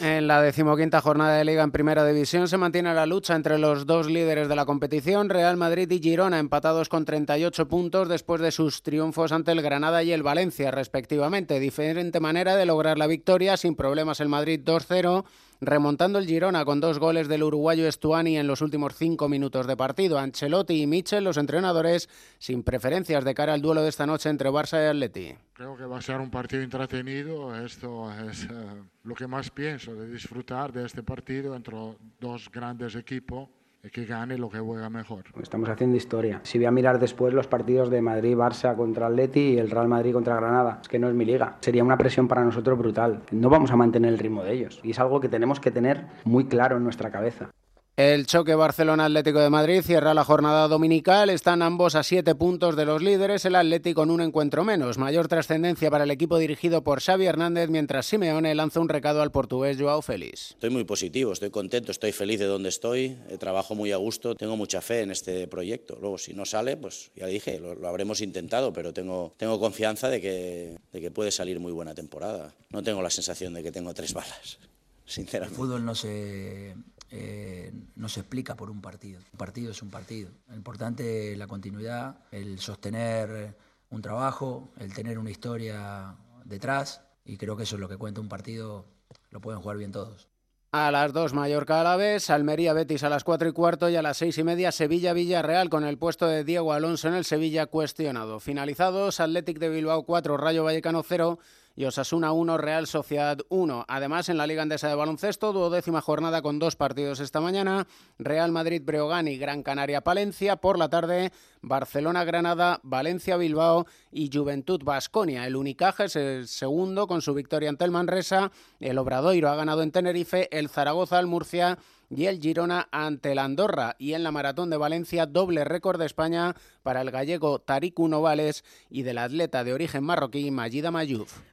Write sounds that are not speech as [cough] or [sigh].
En la decimoquinta jornada de Liga en Primera División se mantiene la lucha entre los dos líderes de la competición, Real Madrid y Girona, empatados con 38 puntos después de sus triunfos ante el Granada y el Valencia, respectivamente. Diferente manera de lograr la victoria, sin problemas el Madrid 2-0 remontando el Girona con dos goles del uruguayo Estuani en los últimos cinco minutos de partido. Ancelotti y Michel, los entrenadores, sin preferencias de cara al duelo de esta noche entre Barça y Atleti. Creo que va a ser un partido entretenido. Esto es eh, lo que más pienso, de disfrutar de este partido entre dos grandes equipos que gane lo que juega mejor. Estamos haciendo historia. Si voy a mirar después los partidos de Madrid-Barça contra Atleti y el Real Madrid contra Granada, es que no es mi liga. Sería una presión para nosotros brutal. No vamos a mantener el ritmo de ellos. Y es algo que tenemos que tener muy claro en nuestra cabeza. El choque Barcelona-Atlético de Madrid cierra la jornada dominical. Están ambos a siete puntos de los líderes, el Atlético con un encuentro menos. Mayor trascendencia para el equipo dirigido por Xavi Hernández, mientras Simeone lanza un recado al portugués Joao Félix. Estoy muy positivo, estoy contento, estoy feliz de donde estoy, eh, trabajo muy a gusto, tengo mucha fe en este proyecto. Luego, si no sale, pues ya dije, lo, habremos intentado, pero tengo, tengo confianza de que, de que puede salir muy buena temporada. No tengo la sensación de que tengo tres [laughs] balas, sinceramente. El fútbol no se eh, no se explica por un partido. Un partido es un partido. Lo importante es la continuidad, el sostener un trabajo, el tener una historia detrás y creo que eso es lo que cuenta un partido, lo pueden jugar bien todos. A las 2 Mallorca a la vez, Almería Betis a las 4 y cuarto y a las seis y media Sevilla Villarreal con el puesto de Diego Alonso en el Sevilla cuestionado. Finalizados, Athletic de Bilbao 4, Rayo Vallecano 0 y Osasuna 1, Real Sociedad 1. Además, en la Liga Andesa de Baloncesto, duodécima jornada con dos partidos esta mañana. Real Madrid Breogán y Gran Canaria Palencia. Por la tarde, Barcelona Granada, Valencia Bilbao y Juventud Basconia. El Unicaja es el segundo con su victoria ante el Manresa. El Obradoiro ha ganado en Tenerife, el Zaragoza al Murcia y el Girona ante el Andorra. Y en la Maratón de Valencia, doble récord de España para el gallego Tariq Novales y del atleta de origen marroquí Majida Mayuf.